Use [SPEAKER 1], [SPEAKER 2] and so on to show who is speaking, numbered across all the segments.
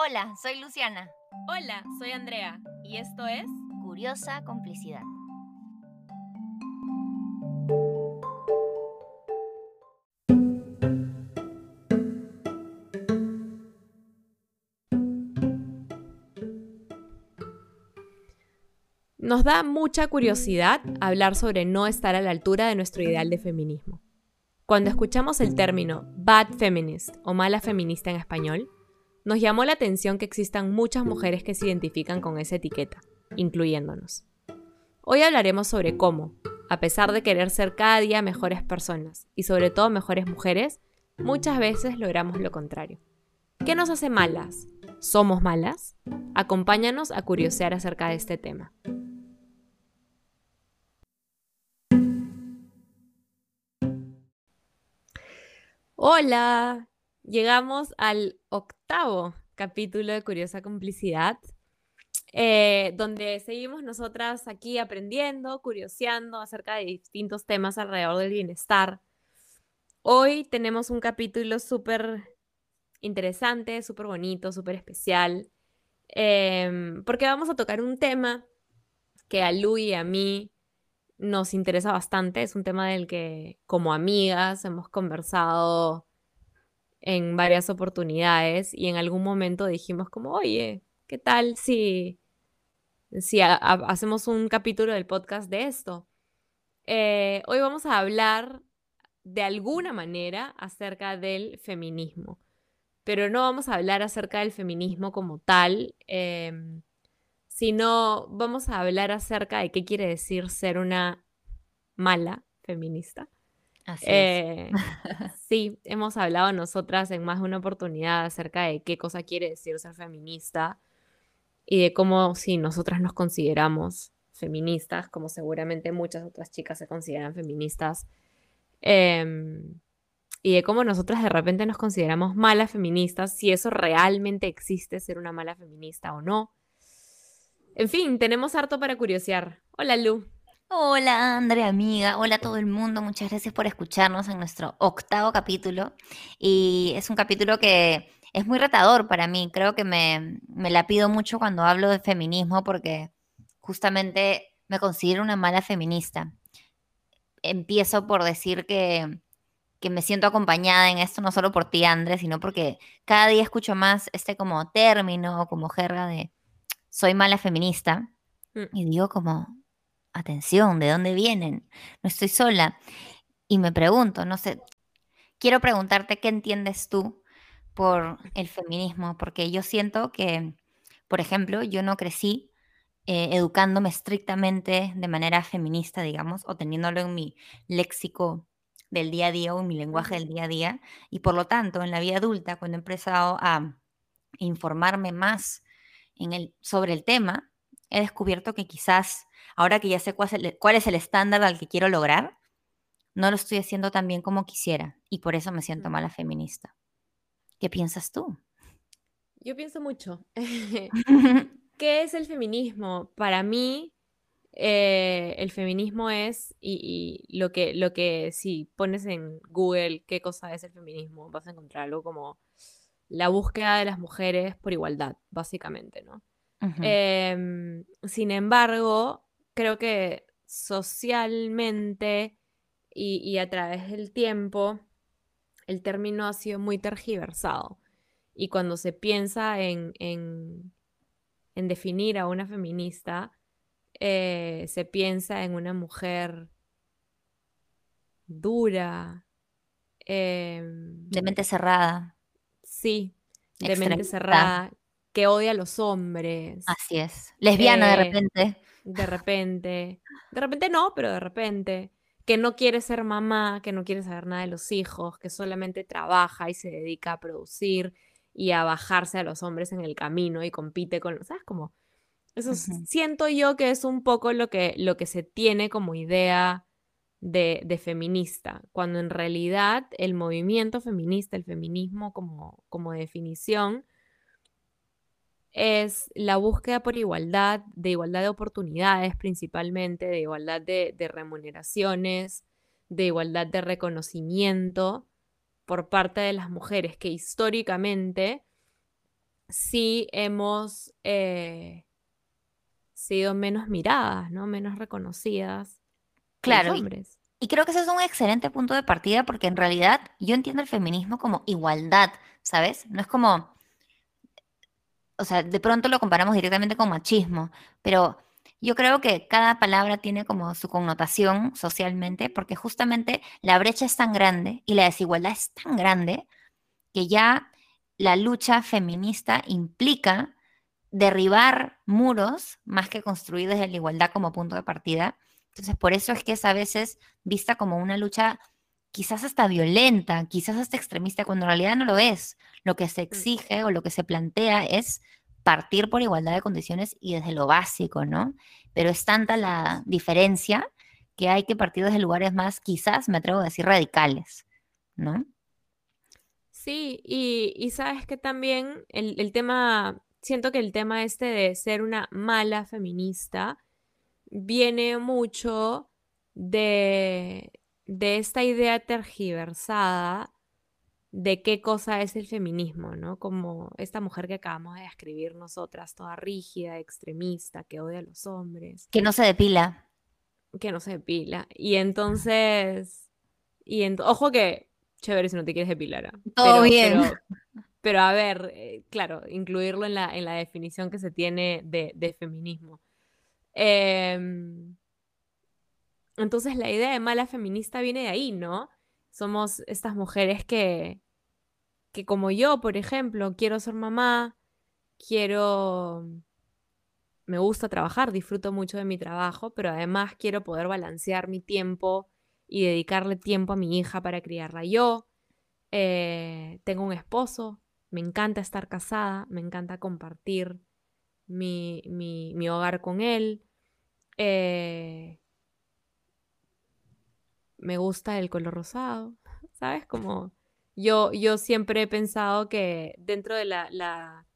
[SPEAKER 1] Hola, soy Luciana.
[SPEAKER 2] Hola, soy Andrea y esto es
[SPEAKER 1] Curiosa Complicidad.
[SPEAKER 3] Nos da mucha curiosidad hablar sobre no estar a la altura de nuestro ideal de feminismo. Cuando escuchamos el término bad feminist o mala feminista en español, nos llamó la atención que existan muchas mujeres que se identifican con esa etiqueta, incluyéndonos. Hoy hablaremos sobre cómo, a pesar de querer ser cada día mejores personas y sobre todo mejores mujeres, muchas veces logramos lo contrario. ¿Qué nos hace malas? ¿Somos malas? Acompáñanos a curiosear acerca de este tema. Hola, llegamos al octavo capítulo de Curiosa Complicidad, eh, donde seguimos nosotras aquí aprendiendo, curioseando acerca de distintos temas alrededor del bienestar. Hoy tenemos un capítulo súper interesante, súper bonito, súper especial, em, porque vamos a tocar un tema que a Lu y a mí nos interesa bastante. Es un tema del que como amigas hemos conversado en varias oportunidades y en algún momento dijimos como, oye, ¿qué tal si, si hacemos un capítulo del podcast de esto? Eh, hoy vamos a hablar de alguna manera acerca del feminismo, pero no vamos a hablar acerca del feminismo como tal. Em, sino vamos a hablar acerca de qué quiere decir ser una mala feminista.
[SPEAKER 1] Así
[SPEAKER 3] eh, sí, hemos hablado nosotras en más de una oportunidad acerca de qué cosa quiere decir ser feminista y de cómo si nosotras nos consideramos feministas, como seguramente muchas otras chicas se consideran feministas, em, y de cómo nosotras de repente nos consideramos malas feministas, si eso realmente existe, ser una mala feminista o no. En fin, tenemos harto para curiosear. Hola Lu.
[SPEAKER 1] Hola Andrea, amiga. Hola a todo el mundo. Muchas gracias por escucharnos en nuestro octavo capítulo. Y es un capítulo que es muy retador para mí. Creo que me, me la pido mucho cuando hablo de feminismo porque justamente me considero una mala feminista. Empiezo por decir que, que me siento acompañada en esto, no solo por ti, Andrea, sino porque cada día escucho más este como término, como jerga de soy mala feminista.
[SPEAKER 3] Mm.
[SPEAKER 1] Y digo como, atención, ¿de dónde vienen? No estoy sola. Y me pregunto, no sé, quiero preguntarte qué entiendes tú por el feminismo, porque yo siento que, por ejemplo, yo no crecí eh, educándome estrictamente de manera feminista, digamos, o teniéndolo en mi léxico del día a día o en mi lenguaje del día a día. Y por lo tanto, en la vida adulta, cuando he empezado a informarme más en el, sobre el tema, he descubierto que quizás, ahora que ya sé cuál es, el, cuál es el estándar al que quiero lograr, no lo estoy haciendo tan bien como quisiera y por eso me siento mala feminista. ¿Qué piensas tú?
[SPEAKER 3] Yo pienso mucho. ¿Qué es el feminismo? Para mí, eh, el feminismo es, y, y, lo, que, lo que si pones en Google qué cosa es el feminismo, vas a encontrar algo como la búsqueda de las mujeres por igualdad, básicamente, ¿no? Em, sin embargo, creo que socialmente y, y a través del tiempo, el término ha sido muy tergiversado. Y cuando se piensa en, en, en definir a una feminista, eh, se piensa en una mujer dura, em,
[SPEAKER 1] De mente cerrada.
[SPEAKER 3] sí, de mente cerrada, que odia a los hombres.
[SPEAKER 1] Así es. Lesbiana de
[SPEAKER 3] Eh,
[SPEAKER 1] repente.
[SPEAKER 3] De repente. De repente no, pero de repente. Que no quiere ser mamá, que no quiere saber nada de los hijos, que solamente trabaja y se dedica a producir y a bajarse a los hombres en el camino y compite con, ¿sabes? Como eso es- siento yo que es un poco lo que, lo que se tiene como idea de, de feminista, cuando en realidad el movimiento feminista, el feminismo como, como definición, es la búsqueda por igualdad, de igualdad de oportunidades principalmente, de igualdad de, de remuneraciones, de igualdad de reconocimiento por parte de las mujeres que históricamente sí hemos eh, sido menos miradas, ¿no? Menos reconocidas. los
[SPEAKER 1] Claro, y,
[SPEAKER 3] hombres.
[SPEAKER 1] y creo que ese es un excelente punto de partida porque en realidad yo entiendo el feminismo como igualdad, ¿sabes? No es como, o sea, de pronto lo comparamos directamente con machismo, pero yo creo que cada palabra tiene como su connotación socialmente porque justamente la brecha es tan grande y la desigualdad es tan grande que ya la lucha feminista implica derribar muros más que construir desde la igualdad como punto de partida. Entonces, por eso es que es a veces vista como una lucha quizás hasta violenta, quizás hasta extremista, cuando en realidad no lo es. Lo que se
[SPEAKER 3] Mm.
[SPEAKER 1] exige o lo que se plantea es partir por igualdad de condiciones y desde lo básico, ¿no? Pero es tanta la diferencia que hay que partir desde lugares más, quizás, me atrevo a decir, radicales, ¿no?
[SPEAKER 3] Sí, y, y sabes que también el, el tema, siento que el tema este de ser una mala feminista viene mucho de, de esta idea tergiversada de qué cosa es el feminismo, ¿no? Como esta mujer que acabamos de describir nosotras, toda rígida, extremista, que odia a los hombres,
[SPEAKER 1] Que no se depila.
[SPEAKER 3] que no se depila. Y entonces, y ent- ojo que, chévere si no te quieres depilar, ¿ah?
[SPEAKER 1] Todo
[SPEAKER 3] Pero,
[SPEAKER 1] bien.
[SPEAKER 3] pero, pero a ver, eh, claro, incluirlo en la, en la definición que se tiene de, de feminismo. Em, entonces la idea de mala feminista viene de ahí, ¿no? Somos estas mujeres que, que como yo, por ejemplo, quiero ser mamá, quiero, me gusta trabajar, disfruto mucho de mi trabajo, pero además quiero poder balancear mi tiempo y dedicarle tiempo a mi hija para criarla yo. Eh, tengo un esposo, me encanta estar casada, me encanta compartir mi, mi- mi hogar con él. eh, me gusta el color rosado, ¿sabes? Como yo, yo siempre he pensado que dentro de la, la,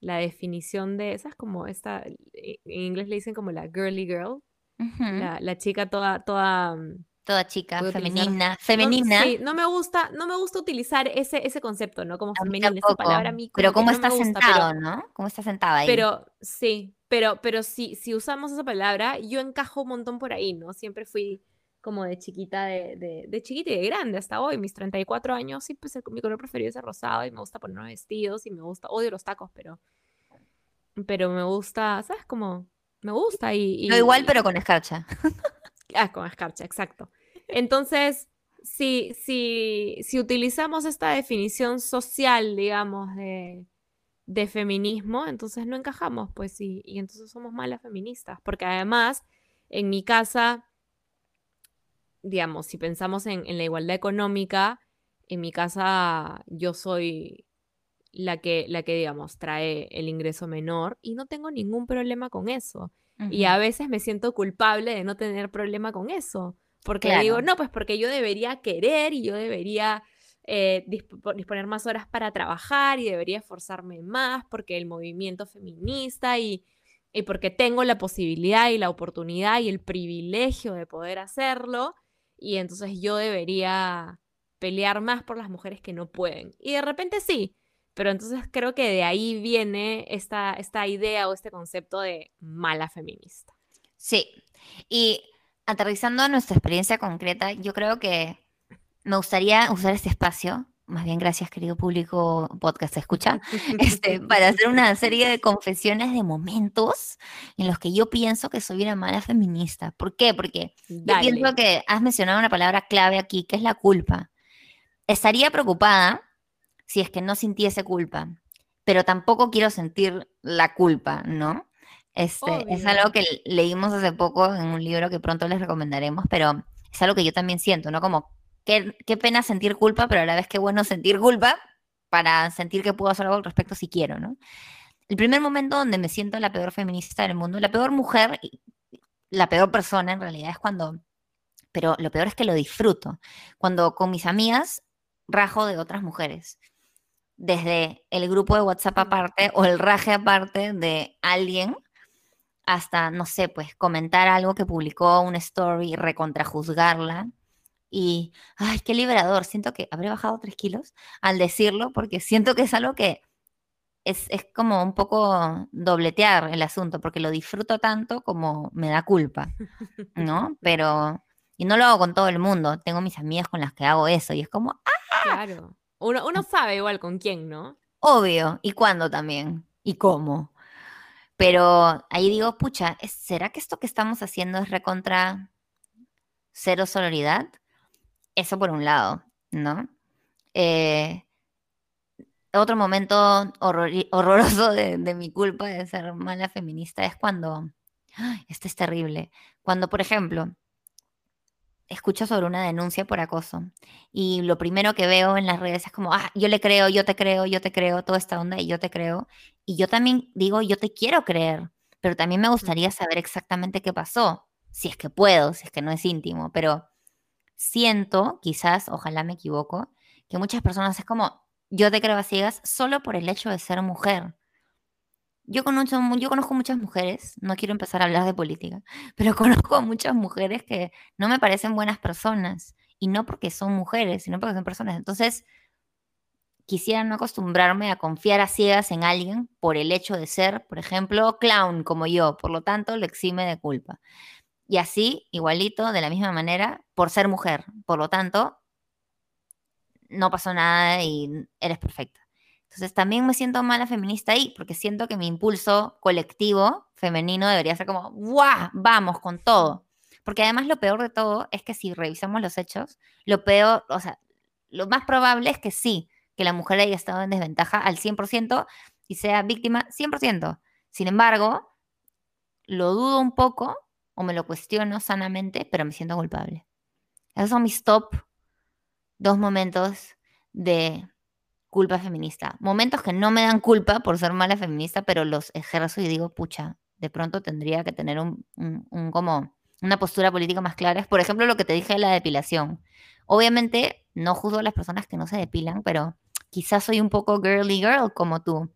[SPEAKER 3] la definición de, ¿sabes? Como esta, en inglés le dicen como la girly girl, la, la chica toda, toda, mm,
[SPEAKER 1] Toda chica,
[SPEAKER 3] puedo utilizar-
[SPEAKER 1] femenina,
[SPEAKER 3] no,
[SPEAKER 1] femenina.
[SPEAKER 3] sí, no me gusta, no me gusta utilizar ese, ese concepto, ¿no? Como femenina, esa palabra a mí
[SPEAKER 1] Pero
[SPEAKER 3] como
[SPEAKER 1] cómo
[SPEAKER 3] no
[SPEAKER 1] está
[SPEAKER 3] gusta,
[SPEAKER 1] sentado,
[SPEAKER 3] pero,
[SPEAKER 1] ¿no? ¿Cómo está sentada ahí?
[SPEAKER 3] pero sí, pero, pero si, si usamos esa palabra, yo encajo un montón por ahí, ¿no? Siempre fui como de chiquita, de, de, de chiquita y de grande hasta hoy, mis 34 años, sí, pues mi color preferido es el rosado y me gusta ponerme vestidos y me gusta, odio los tacos, pero, pero me gusta, ¿sabes? Como, me gusta y...
[SPEAKER 1] Lo igual,
[SPEAKER 3] y-
[SPEAKER 1] pero con escarcha.
[SPEAKER 3] Ah, con escarcha, exacto. Entonces, si, si, si utilizamos esta definición social, digamos, de, de feminismo, entonces no encajamos, pues sí, y entonces somos malas feministas, porque además, en mi casa, digamos, si pensamos en, en la igualdad económica, en mi casa yo soy la que, la que, digamos, trae el ingreso menor y no tengo ningún problema con eso. Y a veces me siento culpable de no tener problema con eso. Porque
[SPEAKER 1] Claro.
[SPEAKER 3] digo, no, pues porque yo debería querer y yo debería eh, disp- disponer más horas para trabajar y debería esforzarme más porque el movimiento feminista y, y porque tengo la posibilidad y la oportunidad y el privilegio de poder hacerlo. Y entonces yo debería pelear más por las mujeres que no pueden. Y de repente sí, pero entonces creo que de ahí viene esta, esta idea o este concepto de mala feminista.
[SPEAKER 1] Sí. Y aterrizando a nuestra experiencia concreta, yo creo que me gustaría usar este espacio, más bien gracias, querido público podcast escucha, este, para hacer una serie de confesiones de momentos en los que yo pienso que soy una mala feminista. ¿Por qué? Porque yo pienso que has mencionado una palabra clave aquí, que es la culpa. Estaría preocupada si es que no sintiese culpa, pero tampoco quiero sentir la culpa, ¿no? Este, es algo que leímos hace poco en un libro que pronto les recomendaremos, pero es algo que yo también siento, ¿no? Como, qué, qué pena sentir culpa, pero a la vez qué bueno sentir culpa para sentir que puedo hacer algo al respecto si quiero, ¿no? El primer momento donde me siento la peor feminista del mundo, la peor mujer, la peor persona en realidad es cuando, pero lo peor es que lo disfruto, cuando con mis amigas rajo de otras mujeres, desde el grupo de WhatsApp
[SPEAKER 3] Mm.
[SPEAKER 1] aparte o el raje aparte de alguien hasta, no sé, pues comentar algo que publicó una story, recontrajuzgarla. Y, ay, qué liberador. Siento que habré bajado tres kilos al decirlo, porque siento que es algo que es, es como un poco dobletear el asunto, porque lo disfruto tanto como me da culpa, ¿no? Pero, y no lo hago con todo el mundo, tengo mis amigas con las que hago eso, y es como, ¡ah!
[SPEAKER 3] Claro. Uno, uno sabe igual con quién, ¿no?
[SPEAKER 1] Obvio, y cuándo también, y cómo. Pero ahí digo, pucha, ¿es- ¿será que esto que estamos haciendo es recontra cero sororidad? Eso por un lado, ¿no? Eh, otro momento horroroso de, de mi culpa de ser mala feminista es cuando, ¡ay! esto es terrible, cuando, por ejemplo, escucho sobre una denuncia por acoso y lo primero que veo en las redes es como, ah, yo le creo, yo te creo, yo te creo, toda esta onda y yo te creo. Y yo también digo, yo te quiero creer, pero también me gustaría saber exactamente qué pasó, si es que puedo, si es que no es íntimo, pero siento, quizás, ojalá me equivoco, que muchas personas es como, yo te creo a ciegas solo por el hecho de ser mujer. Yo conozco, yo conozco muchas mujeres, no quiero empezar a hablar de política, pero conozco muchas mujeres que no me parecen buenas personas. Y no porque son mujeres, sino porque son personas. Entonces, quisiera no acostumbrarme a confiar a ciegas en alguien por el hecho de ser, por ejemplo, clown como yo. Por lo tanto, lo exime de culpa. Y así, igualito, de la misma manera, por ser mujer. Por lo tanto, no pasó nada y eres perfecta. Entonces también me siento mala feminista ahí, porque siento que mi impulso colectivo femenino debería ser como, ¡guau! Vamos con todo. Porque además lo peor de todo es que si revisamos los hechos, lo peor, o sea, lo más probable es que sí, que la mujer haya estado en desventaja al 100% y sea víctima 100%. Sin embargo, lo dudo un poco o me lo cuestiono sanamente, pero me siento culpable. Esos son mis top dos momentos de culpa feminista. Momentos que no me dan culpa por ser mala feminista, pero los ejerzo y digo, pucha, de pronto tendría que tener un, un- un como una postura política más clara. Es, por ejemplo, lo que te dije de la depilación. Obviamente, no juzgo a las personas que no se depilan, pero quizás soy un poco girly girl como tú.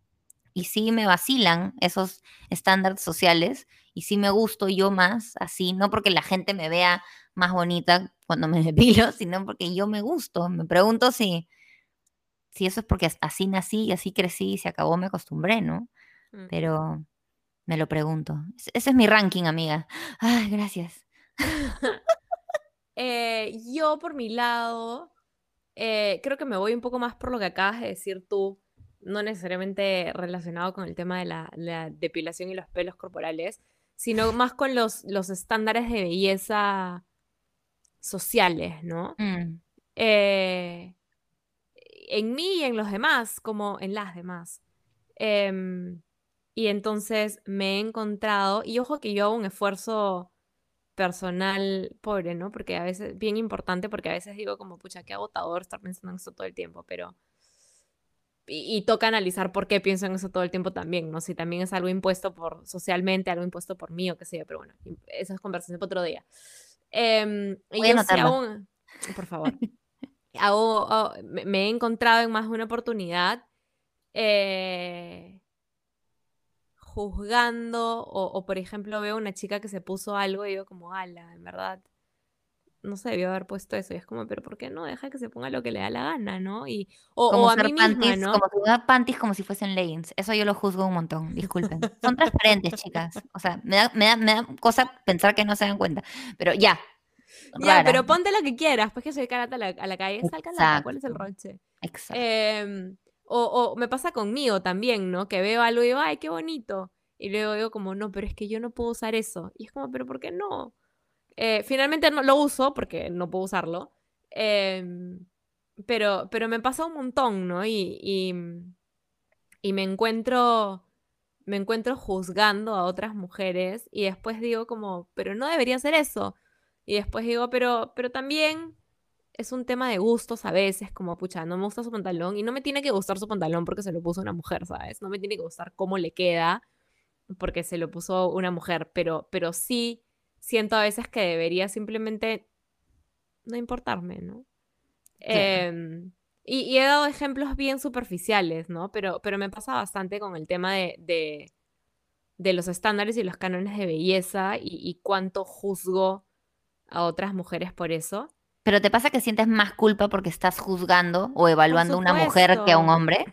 [SPEAKER 1] Y sí me vacilan esos estándares sociales y sí me gusto yo más así, no porque la gente me vea más bonita cuando me depilo, sino porque yo me gusto. Me pregunto si, si eso es porque as- así nací y así crecí y se acabó, me acostumbré, ¿no?
[SPEAKER 3] Mm.
[SPEAKER 1] Pero me lo pregunto. Ese ese es mi ranking, amiga. Ay, gracias.
[SPEAKER 3] Eh, yo, por mi lado, eh, creo que me voy un poco más por lo que acabas de decir tú, no necesariamente relacionado con el tema de la, la depilación y los pelos corporales, sino más con los, los estándares de belleza sociales, ¿no?
[SPEAKER 1] Mm,
[SPEAKER 3] Eh, en mí y en los demás, como en las demás. Em, y entonces me he encontrado, y ojo que yo hago un esfuerzo personal pobre, ¿no? Porque a veces, bien importante, porque a veces digo como, pucha, qué agotador estar pensando en eso todo el tiempo, pero... Y, y toca analizar por qué pienso en eso todo el tiempo también, ¿no? Si también es algo impuesto por socialmente, algo impuesto por mí o qué sé yo, pero bueno, esa es conversación para otro día.
[SPEAKER 1] Voy a
[SPEAKER 3] yo hago un- Por favor. Hago- hago- me, me he encontrado en más de una oportunidad eh, juzgando o, o, por ejemplo veo una chica que se puso algo y digo como, ala, en verdad, no se debió haber puesto eso. Y es como, pero ¿por qué no? Deja que se ponga lo que le da la gana, ¿no? Y, o,
[SPEAKER 1] Como
[SPEAKER 3] o a mí misma,
[SPEAKER 1] panties,
[SPEAKER 3] ¿no?
[SPEAKER 1] como si usar panties como si fuesen leggings. Eso yo lo juzgo un montón, disculpen. Son transparentes, chicas. O sea, me da, me da, me da cosa pensar que no se dan cuenta. Pero ya.
[SPEAKER 3] Ya,
[SPEAKER 1] rara.
[SPEAKER 3] pero ponte lo que quieras, pues que soy carata a la, a la calle, ¿cuál es el roche?
[SPEAKER 1] Exacto.
[SPEAKER 3] Em, o, o me pasa conmigo también, ¿no? Que veo algo y digo, ay, qué bonito. Y luego digo como, no, pero es que yo no puedo usar eso. Y es como, pero ¿por qué no? Eh, finalmente no lo uso porque no puedo usarlo. Em, pero, pero me pasa un montón, ¿no? Y, y, me encuentro, me encuentro juzgando a otras mujeres y después digo como, pero no debería ser eso. Y después digo, pero, pero también es un tema de gustos a veces, como, pucha, no me gusta su pantalón y no me tiene que gustar su pantalón porque se lo puso una mujer, ¿sabes? No me tiene que gustar cómo le queda porque se lo puso una mujer, pero, pero sí siento a veces que debería simplemente no importarme, ¿no? Em, y, y he dado ejemplos bien superficiales, ¿no? Pero, pero me pasa bastante con el tema de, de, de los estándares y los cánones de belleza y, y cuánto juzgo a otras mujeres por eso.
[SPEAKER 1] Pero te pasa que sientes más culpa porque estás juzgando o evaluando a una mujer que a un hombre.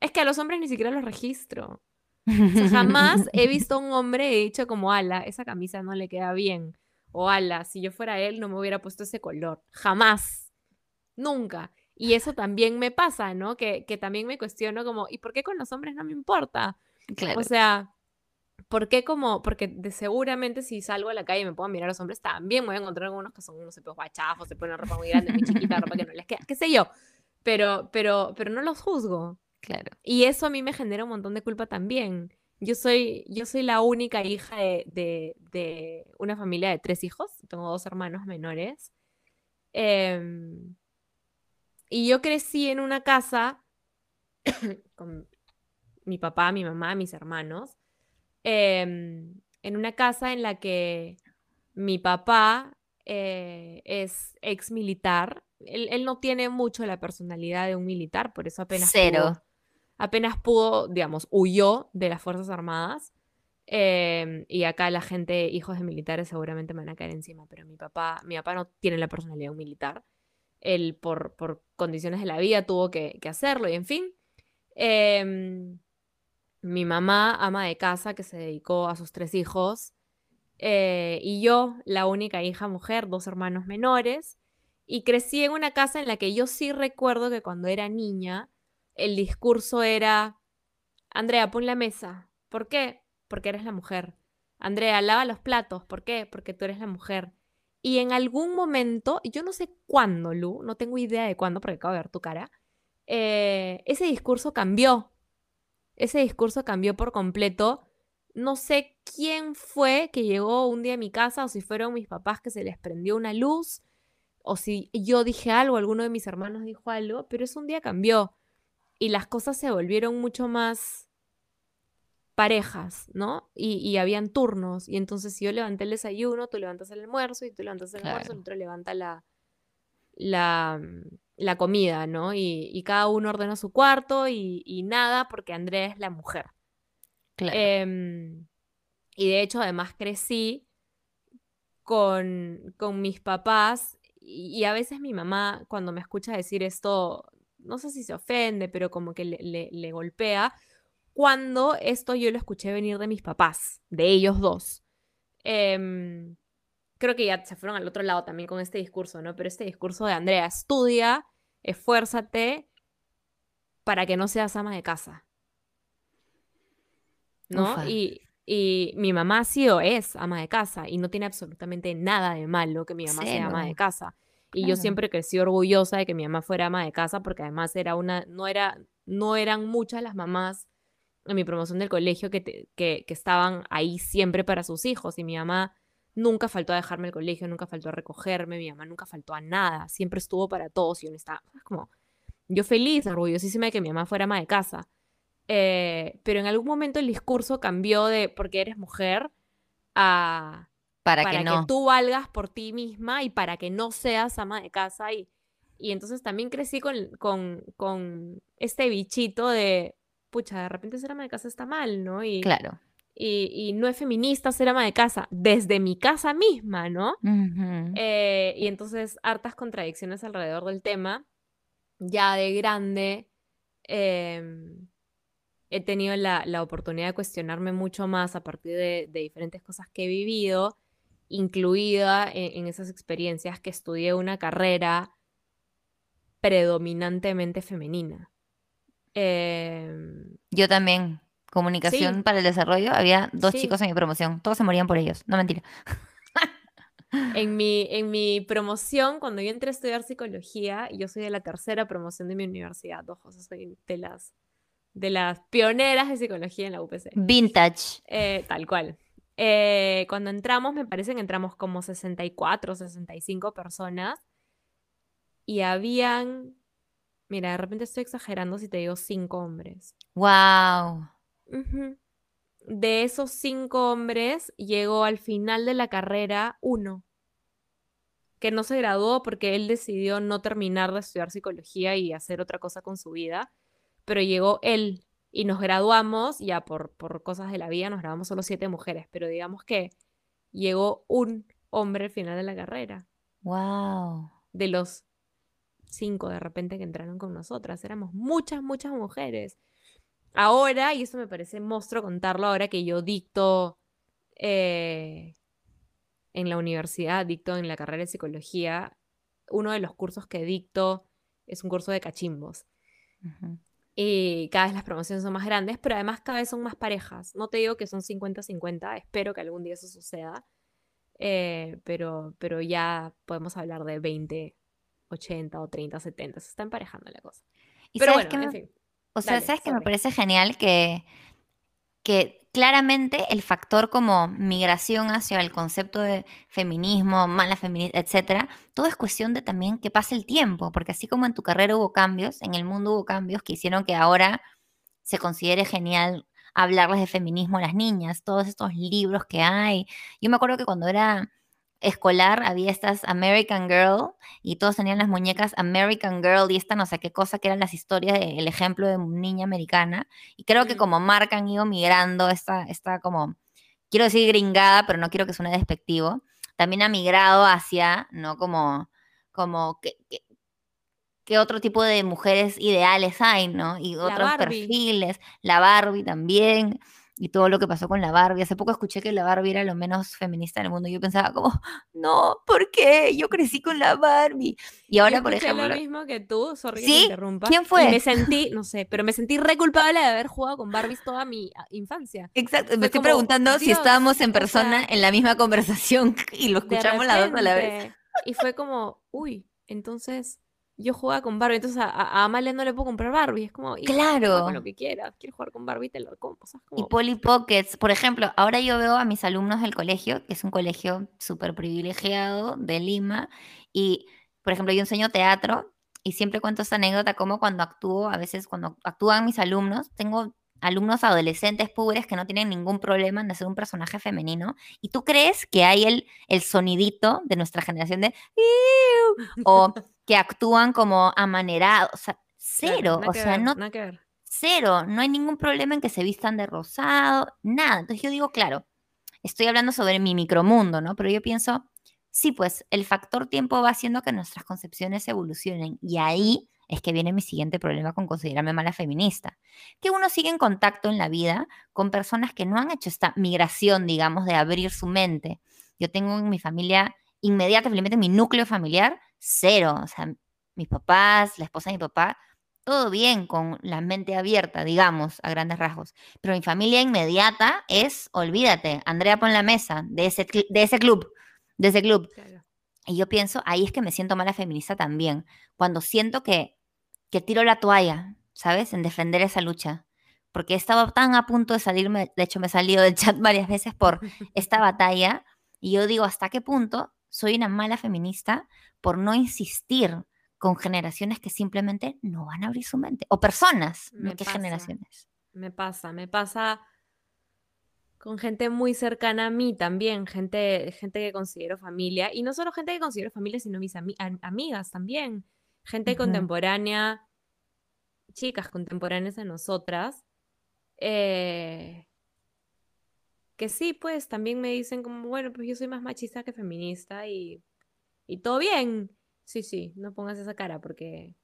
[SPEAKER 3] Es que a los hombres ni siquiera los registro. O sea, jamás he visto a un hombre y he dicho como, ala, esa camisa no le queda bien. O ala, si yo fuera él no me hubiera puesto ese color. Jamás. Nunca. Y eso también me pasa, ¿no? Que, que también me cuestiono como, ¿y por qué con los hombres no me importa?
[SPEAKER 1] Claro.
[SPEAKER 3] O sea, ¿por qué como? Porque de seguramente si salgo a la calle y me puedo mirar a los hombres, también me voy a encontrar algunos que son unos pues, guachafos, se ponen ropa muy grande, muy chiquita, ropa que no les queda, qué sé yo. Pero, pero, pero no los juzgo.
[SPEAKER 1] Claro.
[SPEAKER 3] Y eso a mí me genera un montón de culpa también. Yo soy, yo soy la única hija de, de- de una familia de tres hijos. Tengo dos hermanos menores. Em, y yo crecí en una casa con mi papá, mi mamá, mis hermanos. em, en una casa en la que mi papá eh, es ex militar. Él, él no tiene mucho la personalidad de un militar, por eso apenas
[SPEAKER 1] Cero.
[SPEAKER 3] pudo- apenas pudo, digamos, huyó de las Fuerzas Armadas. em, y acá la gente, hijos de militares, seguramente me van a caer encima, pero mi papá, mi papá no tiene la personalidad militar. Él, por, por condiciones de la vida, tuvo que, que hacerlo, y en fin. Em, mi mamá, ama de casa, que se dedicó a sus tres hijos. eh, y yo, la única hija mujer, dos hermanos menores. Y crecí en una casa en la que yo sí recuerdo que cuando era niña, el discurso era, Andrea, pon la mesa. ¿Por qué? Porque eres la mujer. Andrea, lava los platos. ¿Por qué? Porque tú eres la mujer. Y en algún momento, yo no sé cuándo, Lu, no tengo idea de cuándo, porque acabo de ver tu cara, eh, ese discurso cambió. Ese discurso cambió por completo. No sé quién fue que llegó un día a mi casa o si fueron mis papás que se les prendió una luz o si yo dije algo, alguno de mis hermanos dijo algo, pero ese un día cambió y las cosas se volvieron mucho más parejas, ¿no? Y, y habían turnos y entonces si yo levanté el desayuno, tú levantas el almuerzo y tú levantas el almuerzo, el otro levanta la, la, la comida, ¿no? Y, y cada uno ordena su cuarto y, y nada porque Andrea es la mujer.
[SPEAKER 1] Claro.
[SPEAKER 3] Em, y de hecho, además crecí con, con mis papás y a veces mi mamá, cuando me escucha decir esto, no sé si se ofende, pero como que le, le- le golpea, cuando esto yo lo escuché venir de mis papás, de ellos dos. Em, creo que ya se fueron al otro lado también con este discurso, ¿no? Pero este discurso de Andrea, estudia, esfuérzate para que no seas ama de casa. ¿no?
[SPEAKER 1] Ufa.
[SPEAKER 3] Y, y mi mamá sí o es ama de casa y no tiene absolutamente nada de malo que mi mamá sea ama de casa. Y yo siempre crecí orgullosa de que mi mamá fuera ama de casa porque además era una, no era, no eran muchas las mamás en mi promoción del colegio que, te- que, que estaban ahí siempre para sus hijos y mi mamá nunca faltó a dejarme el colegio, nunca faltó a recogerme, mi mamá nunca faltó a nada, siempre estuvo para todos y yo no estaba, es como, yo feliz, orgullosísima de que mi mamá fuera ama de casa. Eh, pero en algún momento el discurso cambió de porque eres mujer a
[SPEAKER 1] para,
[SPEAKER 3] para
[SPEAKER 1] que
[SPEAKER 3] que,
[SPEAKER 1] no.
[SPEAKER 3] tú valgas por ti misma y para que no seas ama de casa. Y, y entonces también crecí con, con, con este bichito de, pucha, de repente ser ama de casa está mal, ¿no? Y,
[SPEAKER 1] Claro.
[SPEAKER 3] y, y no es feminista ser ama de casa, desde mi casa misma, ¿no? Eh, y entonces hartas contradicciones alrededor del tema. Ya de grande em, he tenido la, la oportunidad de cuestionarme mucho más a partir de, de diferentes cosas que he vivido, incluida en, en esas experiencias que estudié una carrera predominantemente femenina. Em,
[SPEAKER 1] Yo también. Comunicación
[SPEAKER 3] Sí.
[SPEAKER 1] para el desarrollo. Había dos
[SPEAKER 3] Sí.
[SPEAKER 1] chicos en mi promoción. Todos se morían por ellos. No mentira.
[SPEAKER 3] En mi, en mi promoción, cuando yo entré a estudiar psicología, yo soy de la tercera promoción de mi universidad, ojo, soy de las, de las pioneras de psicología en la UPC.
[SPEAKER 1] Vintage.
[SPEAKER 3] Eh, tal cual. Eh, cuando entramos, me parece que entramos como 64, 65 personas y habían, mira, de repente estoy exagerando si te digo cinco hombres.
[SPEAKER 1] Wow.
[SPEAKER 3] De esos cinco hombres, llegó al final de la carrera uno, que no se graduó porque él decidió no terminar de estudiar psicología y hacer otra cosa con su vida, pero llegó él y nos graduamos, ya por, por cosas de la vida, nos graduamos solo siete mujeres, pero digamos que llegó un hombre al final de la carrera,
[SPEAKER 1] Wow.
[SPEAKER 3] de los cinco de repente que entraron con nosotras, éramos muchas, muchas mujeres. ahora, y esto me parece monstruo contarlo ahora que yo dicto eh, en la universidad, dicto en la carrera de psicología, uno de los cursos que dicto es un curso de cachimbos. Y cada vez las promociones son más grandes, pero además cada vez son más parejas. No te digo que son 50-50, espero que algún día eso suceda, eh, pero, pero ya podemos hablar de 20, 80 o 30, 70. Se está emparejando la cosa.
[SPEAKER 1] Y
[SPEAKER 3] pero
[SPEAKER 1] sabes
[SPEAKER 3] bueno,
[SPEAKER 1] que
[SPEAKER 3] en
[SPEAKER 1] me-
[SPEAKER 3] fin.
[SPEAKER 1] O sea,
[SPEAKER 3] Dale,
[SPEAKER 1] ¿sabes que me
[SPEAKER 3] sorry.
[SPEAKER 1] parece genial que, que claramente el factor como migración hacia el concepto de feminismo, mala feminista, etcétera, todo es cuestión de también que pase el tiempo, porque así como en tu carrera hubo cambios, en el mundo hubo cambios que hicieron que ahora se considere genial hablarles de feminismo a las niñas, todos estos libros que hay. Yo me acuerdo que cuando era escolar había estas American Girl y todos tenían las muñecas American Girl y esta no sé qué cosa que eran las historias del ejemplo de niña americana. Y creo que como marca han ido migrando esta, esta como, quiero decir gringada, pero no quiero que suene despectivo, también ha migrado hacia, ¿no? Como, como que, que- qué otro tipo de mujeres ideales hay, ¿no? Y
[SPEAKER 3] La
[SPEAKER 1] otros
[SPEAKER 3] Barbie.
[SPEAKER 1] perfiles, la Barbie también, y todo lo que pasó con la Barbie. Hace poco escuché que la Barbie era lo menos feminista del mundo. y Yo pensaba como, no, ¿por qué? Yo crecí con la Barbie. Y ahora,
[SPEAKER 3] Yo
[SPEAKER 1] por ejemplo,
[SPEAKER 3] lo mismo que tú, sorry que
[SPEAKER 1] ¿Sí?
[SPEAKER 3] te interrumpa.
[SPEAKER 1] ¿Quién
[SPEAKER 3] Y
[SPEAKER 1] fue?
[SPEAKER 3] me sentí, no sé, pero me sentí re culpable de haber jugado con Barbies toda mi ah, infancia.
[SPEAKER 1] exacto,
[SPEAKER 3] fue
[SPEAKER 1] me estoy
[SPEAKER 3] como,
[SPEAKER 1] preguntando si estábamos en
[SPEAKER 3] o sea,
[SPEAKER 1] persona en la misma conversación y lo escuchamos las dos a la vez.
[SPEAKER 3] Y fue como, uy, entonces yo jugaba con Barbie, entonces a, a Amalia no le puedo comprar Barbie. Es como,
[SPEAKER 1] Claro.
[SPEAKER 3] con lo que quieras. ¿Quieres jugar con Barbie? Te lo compro. O sea, es
[SPEAKER 1] Y
[SPEAKER 3] como,
[SPEAKER 1] Polly Pockets, por ejemplo, ahora yo veo a mis alumnos del colegio, que es un colegio súper privilegiado de Lima, y por ejemplo yo enseño teatro y siempre cuento esta anécdota como cuando actúo, a veces cuando actúan mis alumnos, tengo alumnos adolescentes pobres que no tienen ningún problema en hacer un personaje femenino, y tú crees que hay el, el sonidito de nuestra generación de o que actúan como amanerados, o sea,
[SPEAKER 3] claro,
[SPEAKER 1] cero,
[SPEAKER 3] nada
[SPEAKER 1] o sea,
[SPEAKER 3] ver,
[SPEAKER 1] no. Cero, no hay ningún problema en que se vistan de rosado, nada. Entonces yo digo, claro, estoy hablando sobre mi micromundo, ¿no? Pero yo pienso, sí, pues el factor tiempo va haciendo que nuestras concepciones evolucionen. Y ahí es que viene mi siguiente problema con considerarme mala feminista. Que uno sigue en contacto en la vida con personas que no han hecho esta migración, digamos, de abrir su mente. Yo tengo en mi familia, inmediatamente en mi núcleo familiar, cero. O sea, mis papás, la esposa de mi papá, todo bien con la mente abierta, digamos, a grandes rasgos. Pero mi familia inmediata es, olvídate, Andrea pon la mesa de ese, de ese club, de ese club.
[SPEAKER 3] Claro.
[SPEAKER 1] Y yo pienso, ahí es que me siento mala feminista también, cuando siento que, que tiro la toalla, ¿sabes? En defender esa lucha. Porque he estado tan a punto de salirme, de hecho me he salido del chat varias veces por esta batalla, y yo digo, ¿hasta qué punto soy una mala feminista por no insistir con generaciones que simplemente no van a abrir su mente? O personas,
[SPEAKER 3] Me
[SPEAKER 1] no
[SPEAKER 3] pasa.
[SPEAKER 1] generaciones.
[SPEAKER 3] Me pasa, me pasa con gente muy cercana a mí también, gente, gente que considero familia, y no solo gente que considero familia, sino mis ami- am- amigas también, gente contemporánea, chicas contemporáneas a nosotras, eh, que sí, pues también me dicen como, bueno, pues yo soy más machista que feminista y, y todo bien. Sí, sí, no pongas esa cara porque,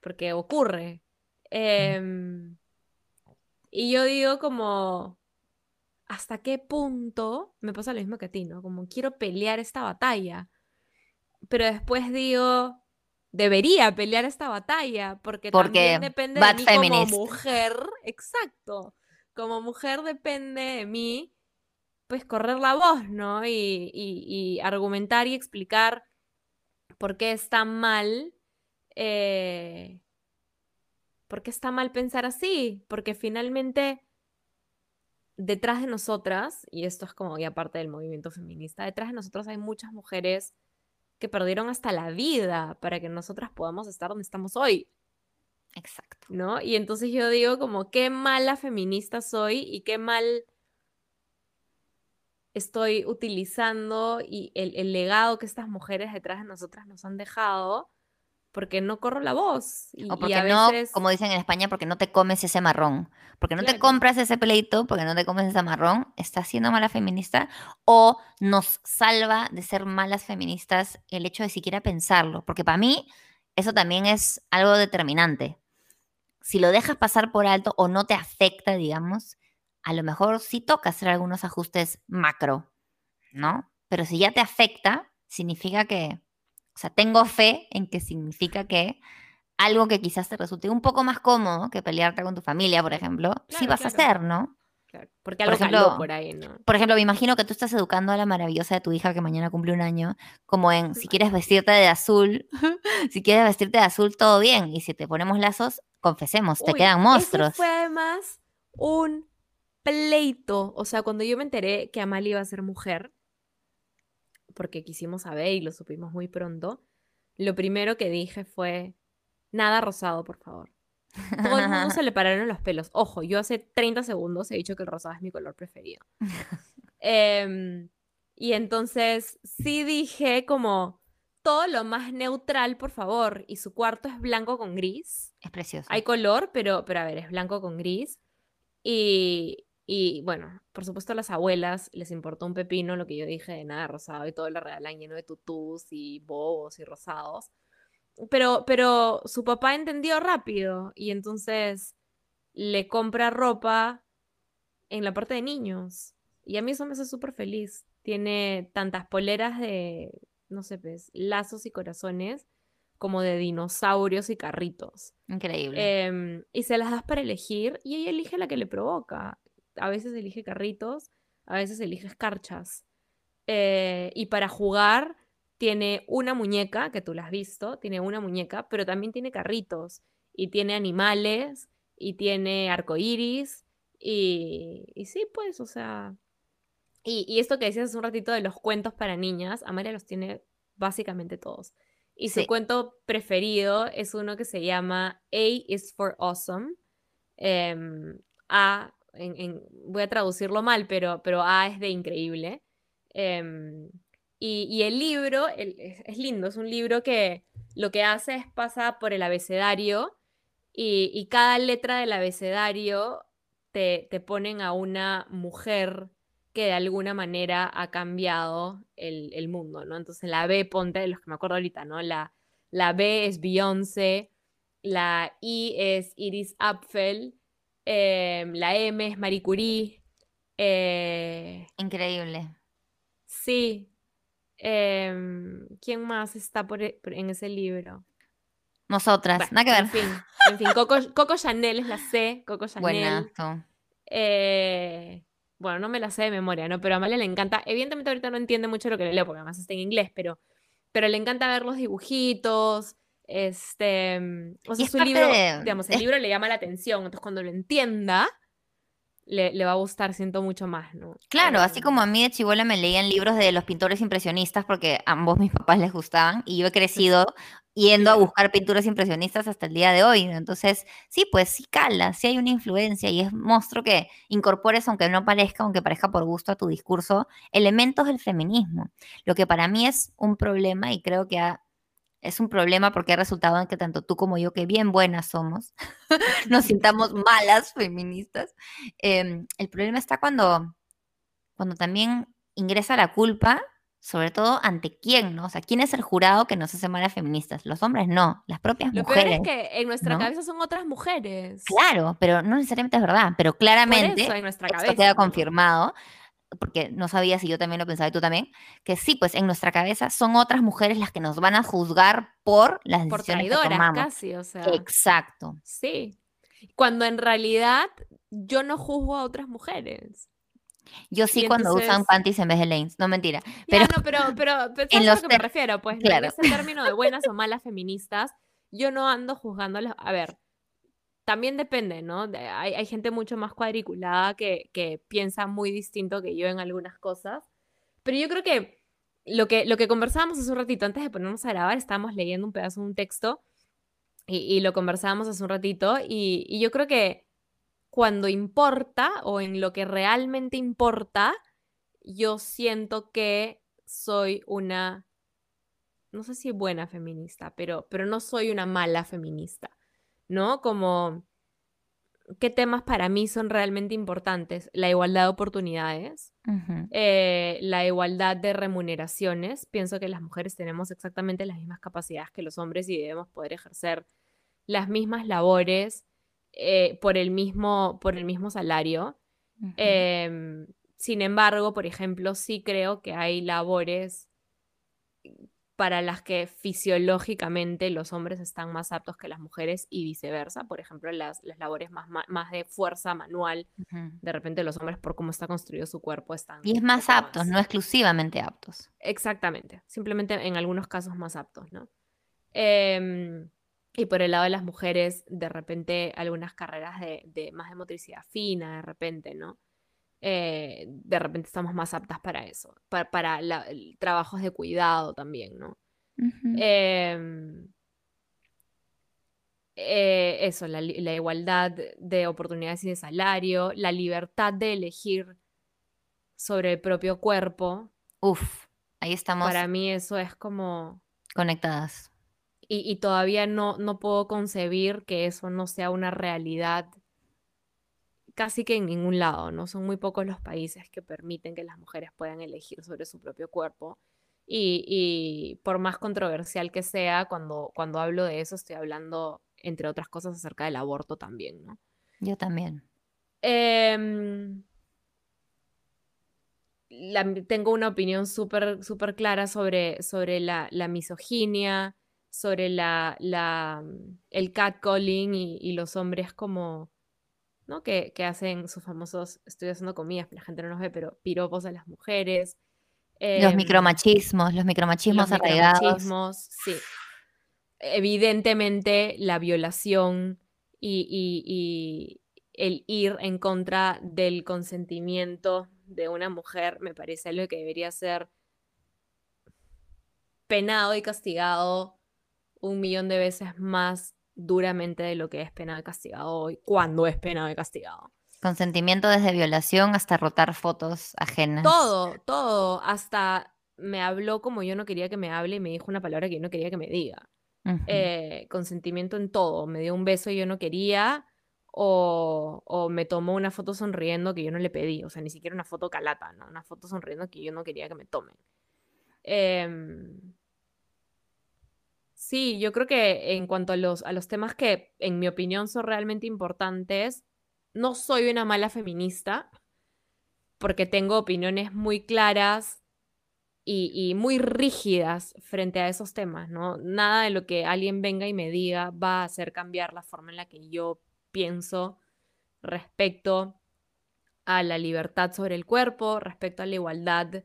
[SPEAKER 3] porque ocurre. Em, y yo digo como, ¿hasta qué punto me pasa lo mismo que a ti, ¿no? Como quiero pelear esta batalla, pero después digo, debería pelear esta batalla porque
[SPEAKER 1] Porque
[SPEAKER 3] también depende de mí
[SPEAKER 1] feminist.
[SPEAKER 3] como mujer, exacto, como mujer depende de mí, pues correr la voz, ¿no? Y, y- y argumentar y explicar por qué está mal. eh, ¿Por qué está mal pensar así? Porque finalmente detrás de nosotras, y esto es como ya parte del movimiento feminista, detrás de nosotras hay muchas mujeres que perdieron hasta la vida para que nosotras podamos estar donde estamos hoy,
[SPEAKER 1] Exacto.
[SPEAKER 3] ¿no? Y entonces yo digo como qué mala feminista soy y qué mal estoy utilizando y el, el legado que estas mujeres detrás de nosotras nos han dejado porque no corro la voz. Y,
[SPEAKER 1] O
[SPEAKER 3] y
[SPEAKER 1] porque
[SPEAKER 3] a
[SPEAKER 1] no,
[SPEAKER 3] veces...
[SPEAKER 1] como dicen en España, porque no te comes ese marrón. Porque no te compras ese pleito, porque no te comes ese marrón, estás siendo mala feminista. O nos salva de ser malas feministas el hecho de siquiera pensarlo. Porque para mí eso también es algo determinante. si lo dejas pasar por alto o no te afecta, digamos, a lo mejor sí toca hacer algunos ajustes macro, ¿no? Pero si ya te afecta, significa que, o sea, tengo fe en que significa que algo que quizás te resulte un poco más cómodo que pelearte con tu familia, por ejemplo, sí
[SPEAKER 3] Claro,
[SPEAKER 1] vas a hacer, ¿no?
[SPEAKER 3] Claro, porque
[SPEAKER 1] Por
[SPEAKER 3] algo
[SPEAKER 1] ejemplo,
[SPEAKER 3] caló por ahí, ¿no?
[SPEAKER 1] Por ejemplo, me imagino que tú estás educando a la maravillosa de tu hija que mañana cumple un año, como en, si quieres vestirte de azul, si quieres vestirte de azul, todo bien, y si te ponemos lazos, confesemos, te quedan monstruos.
[SPEAKER 3] Ese fue además un pleito. O sea, cuando yo me enteré que Amalia iba a ser mujer, porque quisimos saber y lo supimos muy pronto, lo primero que dije fue, nada rosado, por favor. Todo el mundo se le pararon los pelos. Ojo, yo hace 30 segundos he dicho que el rosado es mi color preferido. Em, y entonces sí dije como todo lo más neutral, por favor. Y su cuarto es blanco con gris.
[SPEAKER 1] Es precioso.
[SPEAKER 3] Hay color, pero, pero a ver, es blanco con gris. Y, y bueno, por supuesto a las abuelas les importó un pepino lo que yo dije de nada rosado y todo le regalan lleno de tutús y bobos y rosados. Pero, pero su papá entendió rápido y entonces le compra ropa en la parte de niños. Y a mí eso me hace súper feliz. Tiene tantas poleras de, no sé, pues, lazos y corazones como de dinosaurios y carritos.
[SPEAKER 1] Increíble.
[SPEAKER 3] Em, y se las das para elegir y ella elige la que le provoca. A veces elige carritos, a veces elige escarchas. Eh, y para jugar tiene una muñeca, que tú la has visto, tiene una muñeca, pero también tiene carritos y tiene animales y tiene arcoíris y, y sí, pues, o sea... Y, y esto que decías hace un ratito de los cuentos para niñas, Amalia los tiene básicamente todos. Y su cuento preferido es uno que se llama A is for Awesome. Em, A, voy a traducirlo mal, pero, pero A es de increíble. Em, y, el libro es, lindo, es un libro que lo que hace es pasa por el abecedario y, y cada letra del abecedario te, te ponen a una mujer que de alguna manera ha cambiado el, el mundo, ¿no? Entonces la B, ponte, de los que me acuerdo ahorita, ¿no? La, la B es Beyoncé, la I es Iris Apfel, em, la M es Marie Curie, eh,
[SPEAKER 1] Increíble.
[SPEAKER 3] sí. em, ¿quién más está por, e- por- en ese libro?
[SPEAKER 1] Nosotras,
[SPEAKER 3] Bueno,
[SPEAKER 1] nada que ver.
[SPEAKER 3] En fin, en fin Coco, Coco Chanel es la C, Coco Chanel. Eh, bueno, no me la sé de memoria, ¿no? Pero a Amalia le encanta. Evidentemente ahorita no entiende mucho lo que le leo, porque además está en inglés, pero, pero le encanta ver los dibujitos. Este, mm, o sea,
[SPEAKER 1] es
[SPEAKER 3] su libro,
[SPEAKER 1] de-
[SPEAKER 3] digamos, el
[SPEAKER 1] es-
[SPEAKER 3] libro le llama la atención. Entonces, cuando lo entienda, le, le va a gustar, siento mucho más, ¿no?
[SPEAKER 1] Claro, así
[SPEAKER 3] Em,
[SPEAKER 1] como a mí de chivola me leían libros de los pintores impresionistas porque a ambos mis papás les gustaban y yo he crecido yendo a buscar pinturas impresionistas hasta el día de hoy. Entonces, sí, pues sí cala, sí hay una influencia y es monstruo que incorpores, aunque no parezca, aunque parezca por gusto a tu discurso, elementos del feminismo. Lo que para mí es un problema y creo que ha- es un problema porque ha resultado en que tanto tú como yo, que bien buenas somos, nos sintamos malas feministas. Em, el problema está cuando, cuando también ingresa la culpa, sobre todo ante quién, ¿no? O sea, ¿quién es el jurado que nos hace malas feministas? Los hombres no, las propias
[SPEAKER 3] Lo peor
[SPEAKER 1] mujeres.
[SPEAKER 3] es que en nuestra
[SPEAKER 1] ¿no?
[SPEAKER 3] cabeza son otras mujeres.
[SPEAKER 1] Claro, pero no necesariamente es verdad, pero
[SPEAKER 3] Por
[SPEAKER 1] claramente
[SPEAKER 3] eso en nuestra
[SPEAKER 1] esto
[SPEAKER 3] cabeza.
[SPEAKER 1] queda
[SPEAKER 3] ¿no?
[SPEAKER 1] Porque no sabía si yo también lo pensaba y tú también, que sí, pues en nuestra cabeza son otras mujeres las que nos van a juzgar por las
[SPEAKER 3] Por
[SPEAKER 1] decisiones que tomamos.
[SPEAKER 3] casi, o sea.
[SPEAKER 1] Exacto.
[SPEAKER 3] Sí. Cuando en realidad yo no juzgo a otras mujeres.
[SPEAKER 1] Yo sí
[SPEAKER 3] Y
[SPEAKER 1] cuando usan panties en vez de lanes, no mentira.
[SPEAKER 3] Ya,
[SPEAKER 1] Pero
[SPEAKER 3] no, pero, pero, pero
[SPEAKER 1] en
[SPEAKER 3] ¿sabes a
[SPEAKER 1] los
[SPEAKER 3] lo que me refiero? Pues
[SPEAKER 1] claro.
[SPEAKER 3] en ese término de buenas o malas feministas, yo no ando juzgándolas. A ver, también depende, ¿no? Hay, hay gente mucho más cuadriculada que, piensa muy distinto que yo en algunas cosas. Pero yo creo que lo que, lo que conversábamos hace un ratito, antes de ponernos a grabar, estábamos leyendo un pedazo de un texto y, y lo conversábamos hace un ratito y, y yo creo que cuando importa o en lo que realmente importa, yo siento que soy una, no sé si buena feminista, pero, pero no soy una mala feminista, ¿no? Como, ¿qué temas para mí son realmente importantes? La igualdad de oportunidades, eh, la igualdad de remuneraciones. Pienso que las mujeres tenemos exactamente las mismas capacidades que los hombres y debemos poder ejercer las mismas labores eh, por, el mismo, por el mismo salario. Em, sin embargo, por ejemplo, sí creo que hay labores para las que fisiológicamente los hombres están más aptos que las mujeres y viceversa. Por ejemplo, las, las labores más, más de fuerza manual, de repente los hombres, por cómo está construido su cuerpo, están...
[SPEAKER 1] Y es más aptos,
[SPEAKER 3] más-
[SPEAKER 1] no exclusivamente aptos.
[SPEAKER 3] Exactamente, simplemente en algunos casos más aptos, ¿no? Em, y por el lado de las mujeres, de repente algunas carreras de, de más de motricidad fina, de repente, ¿no? Eh, de repente estamos más aptas para eso, para, para la- trabajos de cuidado también, ¿no? Em, eh, eso, la igualdad de oportunidades y de salario, la libertad de elegir sobre el propio cuerpo,
[SPEAKER 1] Uf, ahí estamos
[SPEAKER 3] para mí eso es como...
[SPEAKER 1] conectadas.
[SPEAKER 3] Y, y todavía no, no puedo concebir que eso no sea una realidad casi que en ningún lado, ¿no? Son muy pocos los países que permiten que las mujeres puedan elegir sobre su propio cuerpo. Y, y por más controversial que sea, cuando, cuando hablo de eso, estoy hablando, entre otras cosas, acerca del aborto también, ¿no?
[SPEAKER 1] Yo también.
[SPEAKER 3] Em, la- tengo una opinión súper súper clara sobre, sobre la, la misoginia, sobre la, la, el catcalling y, y los hombres como, ¿no? Que, que hacen sus famosos, estoy haciendo comillas, la gente no nos ve, pero piropos a las mujeres.
[SPEAKER 1] Los
[SPEAKER 3] em,
[SPEAKER 1] micromachismos, los micromachismos
[SPEAKER 3] los
[SPEAKER 1] arraigados.
[SPEAKER 3] micromachismos, sí. Evidentemente, la violación y, y- y el ir en contra del consentimiento de una mujer me parece algo que debería ser penado y castigado un millón de veces más duramente de lo que es penado y castigado hoy, cuando es penado y castigado.
[SPEAKER 1] Consentimiento desde violación hasta rotar fotos ajenas.
[SPEAKER 3] Todo, todo, hasta me habló como yo no quería que me hable y me dijo una palabra que yo no quería que me diga. Eh, consentimiento en todo. Me dio un beso y yo no quería, o, o me tomó una foto sonriendo que yo no le pedí. O sea, ni siquiera una foto calata, ¿no? Una foto sonriendo que yo no quería que me tomen. Em, sí, yo creo que en cuanto a los, a los temas que, en mi opinión, son realmente importantes, no soy una mala feminista, porque tengo opiniones muy claras y, y muy rígidas frente a esos temas, ¿no? Nada de lo que alguien venga y me diga va a hacer cambiar la forma en la que yo pienso respecto a la libertad sobre el cuerpo, respecto a la igualdad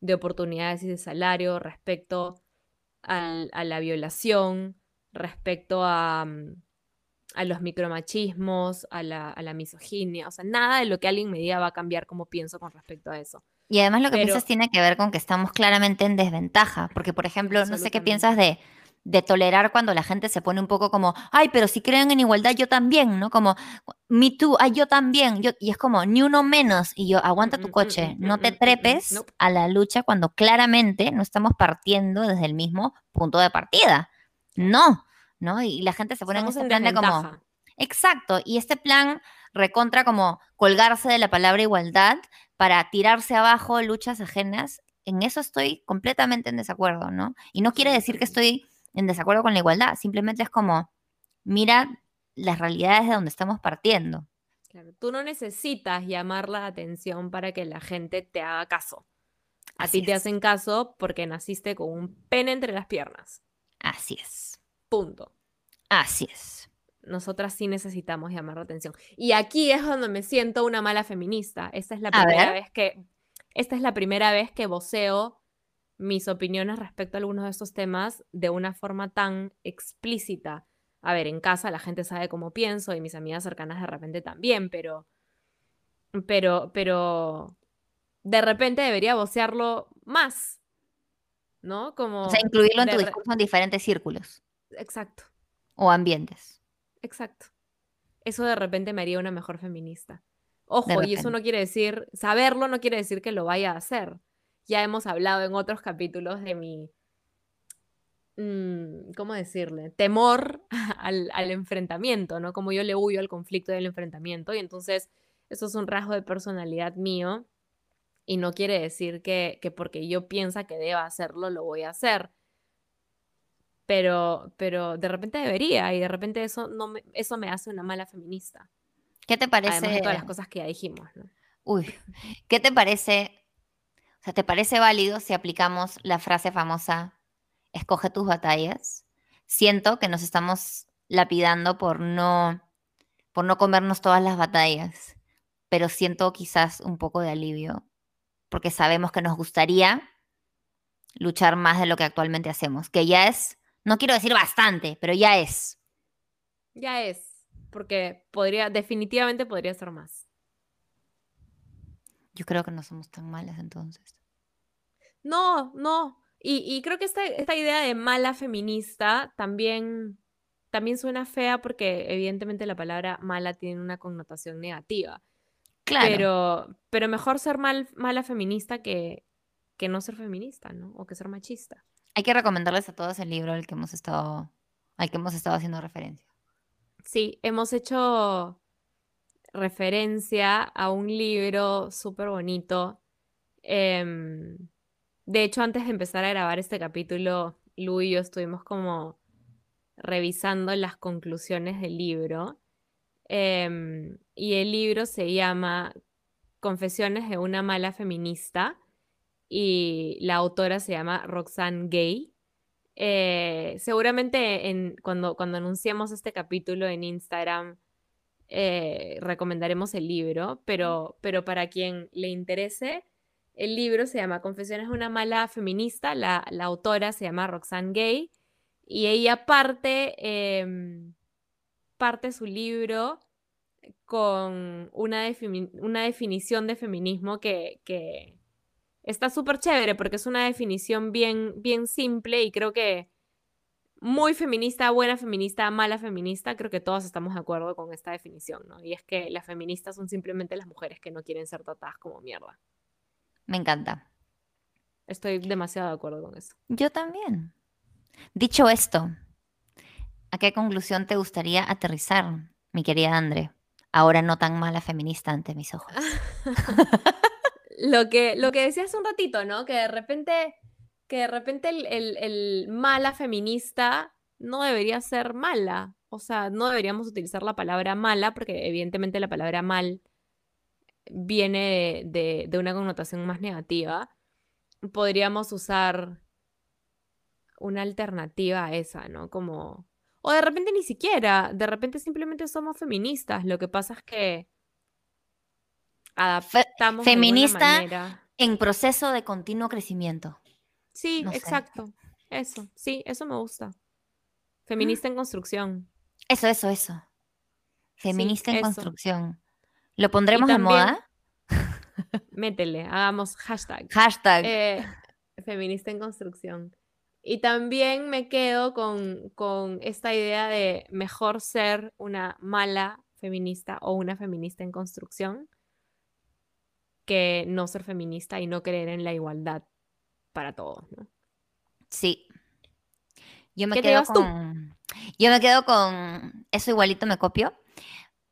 [SPEAKER 3] de oportunidades y de salario, respecto a la violación, respecto a, mm, a los micromachismos, a la, a la misoginia. O sea, nada de lo que alguien me diga va a cambiar cómo pienso con respecto a eso.
[SPEAKER 1] Y además lo que
[SPEAKER 3] Pero-
[SPEAKER 1] piensas tiene que ver con que estamos claramente en desventaja, porque por ejemplo, no sé qué piensas de, de tolerar cuando la gente se pone un poco como, ay, pero si creen en igualdad, yo también, ¿no? Como, me too, ay, yo también, yo, y es como, ni uno menos, y yo, aguanta tu coche, no te trepes a la lucha cuando claramente no estamos partiendo desde el mismo punto de partida. No, ¿no? Y la gente se pone
[SPEAKER 3] Estamos
[SPEAKER 1] en
[SPEAKER 3] en
[SPEAKER 1] este plan de como. Exacto, y este plan recontra como colgarse de la palabra igualdad para tirarse abajo luchas ajenas, en eso estoy completamente en desacuerdo, ¿no? Y no quiere decir que estoy en desacuerdo con la igualdad, simplemente es como, mira las realidades de donde estamos partiendo.
[SPEAKER 3] Claro, tú no necesitas llamar la atención para que la gente te haga caso. A ti te hacen caso porque naciste con un pene entre las piernas.
[SPEAKER 1] Así es,
[SPEAKER 3] Punto.
[SPEAKER 1] así es.
[SPEAKER 3] Nosotras sí necesitamos llamar la atención. Y aquí es donde me siento una mala feminista. Esta es la
[SPEAKER 1] A
[SPEAKER 3] primera
[SPEAKER 1] ver.
[SPEAKER 3] vez que esta es la primera vez que voceo mis opiniones respecto a algunos de estos temas de una forma tan explícita. A ver, en casa la gente sabe cómo pienso y mis amigas cercanas de repente también, pero pero pero de repente debería vocearlo más. ¿No? Como
[SPEAKER 1] O sea, incluirlo en tu discurso en diferentes círculos
[SPEAKER 3] Exacto.
[SPEAKER 1] o ambientes.
[SPEAKER 3] Exacto. Eso de repente me haría una mejor feminista. Ojo, y eso no quiere decir, saberlo no quiere decir que lo vaya a hacer. Ya hemos hablado en otros capítulos de mi, mm, ¿cómo decirle? Temor al, al enfrentamiento, ¿no? Como yo le huyo al conflicto al enfrentamiento. Y entonces, eso es un rasgo de personalidad mío. Y no quiere decir que, que porque yo piensa que deba hacerlo, lo voy a hacer pero, pero de repente debería y de repente eso, no me, eso me hace una mala feminista.
[SPEAKER 1] ¿Qué te
[SPEAKER 3] Además de
[SPEAKER 1] parece?
[SPEAKER 3] todas las cosas que ya dijimos, ¿no?
[SPEAKER 1] Uy, ¿qué te parece? O sea, ¿te parece válido si aplicamos la frase famosa, escoge tus batallas? Siento que nos estamos lapidando por no, por no comernos todas las batallas, pero siento quizás un poco de alivio, porque sabemos que nos gustaría luchar más de lo que actualmente hacemos, que ya es, no quiero decir bastante, pero ya es.
[SPEAKER 3] Ya es, porque podría, definitivamente podría ser más.
[SPEAKER 1] Yo creo que no somos tan malas entonces.
[SPEAKER 3] No, no. Y, y creo que esta, esta idea de mala feminista también, también suena fea porque evidentemente la palabra mala tiene una connotación negativa.
[SPEAKER 1] Claro.
[SPEAKER 3] Pero, pero mejor ser mal, mala feminista que, que no ser feminista, ¿no? O que ser machista.
[SPEAKER 1] Hay que recomendarles a todos el libro al que hemos estado, al que hemos estado haciendo referencia.
[SPEAKER 3] Sí, hemos hecho referencia a un libro súper bonito. Em, de hecho, antes de empezar a grabar este capítulo, Lu y yo estuvimos como revisando las conclusiones del libro. Em, y el libro se llama Confesiones de una mala feminista y la autora se llama Roxanne Gay. Eh, seguramente en, cuando, cuando anunciamos este capítulo en Instagram eh, recomendaremos el libro, pero, pero para quien le interese, el libro se llama Confesiones de una mala feminista, la, la autora se llama Roxanne Gay y ella parte, em, parte su libro con una, defini- una definición de feminismo que, que está súper chévere porque es una definición bien, bien simple y creo que muy feminista, buena feminista, mala feminista, creo que todos estamos de acuerdo con esta definición, ¿no? Y es que las feministas son simplemente las mujeres que no quieren ser tratadas como mierda.
[SPEAKER 1] Me encanta.
[SPEAKER 3] Estoy demasiado de acuerdo con eso.
[SPEAKER 1] Yo también. Dicho esto, ¿a qué conclusión te gustaría aterrizar, mi querida Andre? Ahora no tan mala feminista ante mis ojos.
[SPEAKER 3] Lo que, lo que decía hace un ratito, ¿no? Que de repente, que de repente el, el- el mala feminista no debería ser mala. O sea, no deberíamos utilizar la palabra mala, porque evidentemente la palabra mal viene de, de- de una connotación más negativa. Podríamos usar una alternativa a esa, ¿no? Como. O de repente ni siquiera, de repente simplemente somos feministas. Lo que pasa es que adaptamos
[SPEAKER 1] feminista
[SPEAKER 3] manera.
[SPEAKER 1] En proceso de continuo crecimiento.
[SPEAKER 3] Sí,
[SPEAKER 1] No sé.
[SPEAKER 3] exacto. Eso, sí, eso me gusta. Feminista en construcción.
[SPEAKER 1] Eso, eso, eso. Feminista en
[SPEAKER 3] eso.
[SPEAKER 1] construcción. ¿Lo pondremos en moda?
[SPEAKER 3] Métele, hagamos hashtag.
[SPEAKER 1] Hashtag.
[SPEAKER 3] Eh, feminista en construcción. Y también me quedo con, con esta idea de mejor ser una mala feminista o una feminista en construcción que no ser feminista y no creer en la igualdad para todos, ¿no?
[SPEAKER 1] Sí. Yo me
[SPEAKER 3] ¿Qué te
[SPEAKER 1] quedo
[SPEAKER 3] tú?
[SPEAKER 1] con. Yo me quedo con. Eso igualito me copio.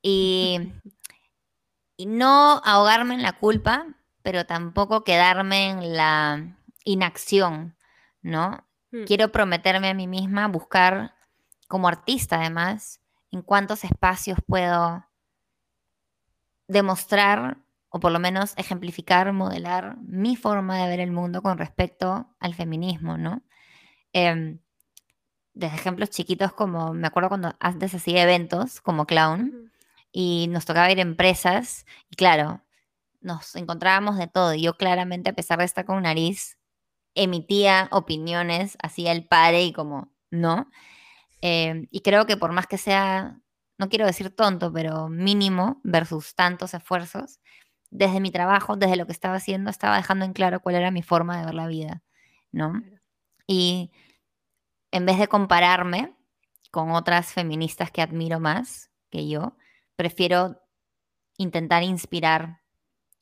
[SPEAKER 1] Y. y no ahogarme en la culpa, pero tampoco quedarme en la inacción, ¿no?
[SPEAKER 3] Mm.
[SPEAKER 1] Quiero prometerme a mí misma buscar, como artista además, en cuántos espacios puedo demostrar o por lo menos ejemplificar, modelar mi forma de ver el mundo con respecto al feminismo, ¿no? Em, desde ejemplos chiquitos como, me acuerdo cuando antes hacía eventos como clown y nos tocaba ir a empresas y claro, nos encontrábamos de todo. Y yo claramente, a pesar de estar con nariz, emitía opiniones, hacía el padre y como, ¿no? Eh, y creo que por más que sea, no quiero decir tonto, pero mínimo versus tantos esfuerzos, desde mi trabajo, desde lo que estaba haciendo, estaba dejando en claro cuál era mi forma de ver la vida, ¿no? Y en vez de compararme con otras feministas que admiro más que yo, prefiero intentar inspirar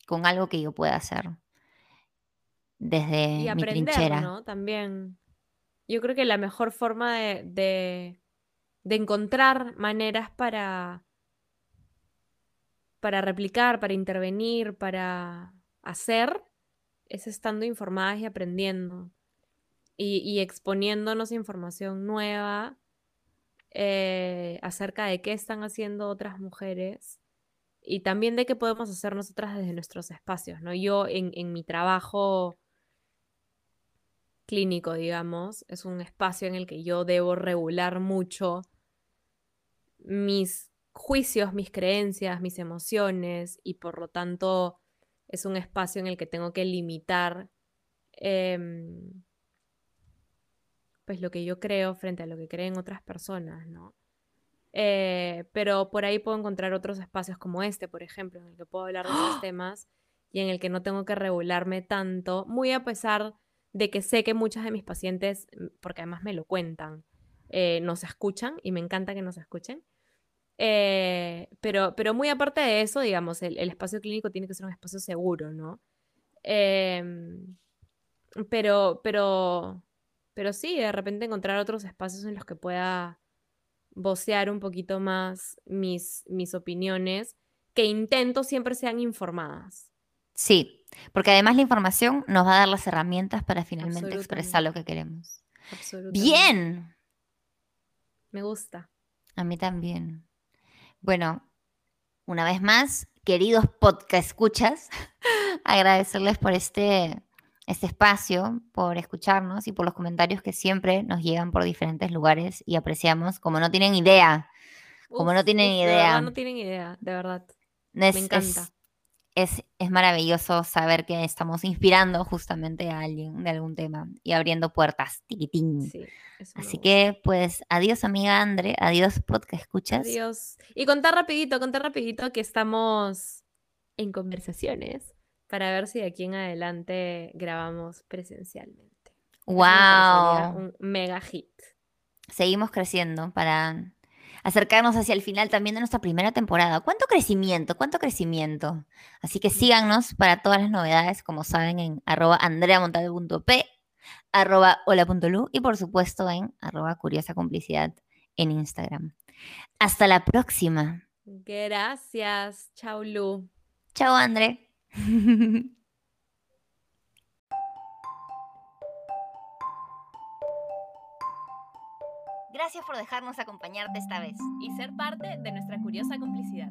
[SPEAKER 1] con algo que yo pueda hacer desde
[SPEAKER 3] y
[SPEAKER 1] mi
[SPEAKER 3] aprender,
[SPEAKER 1] trinchera.
[SPEAKER 3] ¿no? También. Yo creo que la mejor forma de, de, de encontrar maneras para, para replicar, para intervenir, para hacer, es estando informadas y aprendiendo. y, exponiéndonos información nueva eh, acerca de qué están haciendo otras mujeres y también de qué podemos hacer nosotras desde nuestros espacios, ¿no? Yo en, en mi trabajo clínico, digamos, es un espacio en el que yo debo regular mucho mis juicios, mis creencias, mis emociones y por lo tanto es un espacio en el que tengo que limitar em, pues lo que yo creo frente a lo que creen otras personas, ¿no? Eh, pero por ahí puedo encontrar otros espacios como este, por ejemplo, en el que puedo hablar de esos temas y en el que no tengo que regularme tanto, muy a pesar de que sé que muchas de mis pacientes, porque además me lo cuentan, eh, nos escuchan y me encanta que nos escuchen. Eh, pero, pero muy aparte de eso, digamos, el, espacio clínico tiene que ser un espacio seguro, ¿no? Em, pero, pero, pero sí, de repente encontrar otros espacios en los que pueda vocear un poquito más mis, mis opiniones, que intento siempre sean informadas.
[SPEAKER 1] Sí, porque además la información nos va a dar las herramientas para finalmente expresar lo que queremos. Bien.
[SPEAKER 3] Me gusta.
[SPEAKER 1] A mí también. Bueno, una vez más, queridos podcast escuchas, agradecerles por este este espacio, por escucharnos y por los comentarios que siempre nos llegan por diferentes lugares y apreciamos, como no tienen idea. Como no tienen idea.
[SPEAKER 3] no tienen idea, de verdad. Me encanta.
[SPEAKER 1] Es, es, maravilloso saber que estamos inspirando justamente a alguien de algún tema y abriendo puertas, tiquitín. Así que, pues, adiós, amiga Andre, adiós, podcast escuchas.
[SPEAKER 3] Adiós. Y contar rapidito, contar rapidito que estamos en conversaciones para ver si de aquí en adelante grabamos presencialmente.
[SPEAKER 1] ¡Wow!
[SPEAKER 3] Un mega hit.
[SPEAKER 1] Seguimos creciendo para acercarnos hacia el final también de nuestra primera temporada. ¿Cuánto crecimiento? ¿Cuánto crecimiento? Así que síganos para todas las novedades, como saben, en arroba andreamontalvo.p, arroba hola.lu y por supuesto en arroba curiosa complicidad en Instagram. Hasta la próxima.
[SPEAKER 3] Gracias. Chao, Lu.
[SPEAKER 1] Chao, André.
[SPEAKER 2] Gracias por dejarnos acompañarte esta vez y ser parte de nuestra curiosa complicidad.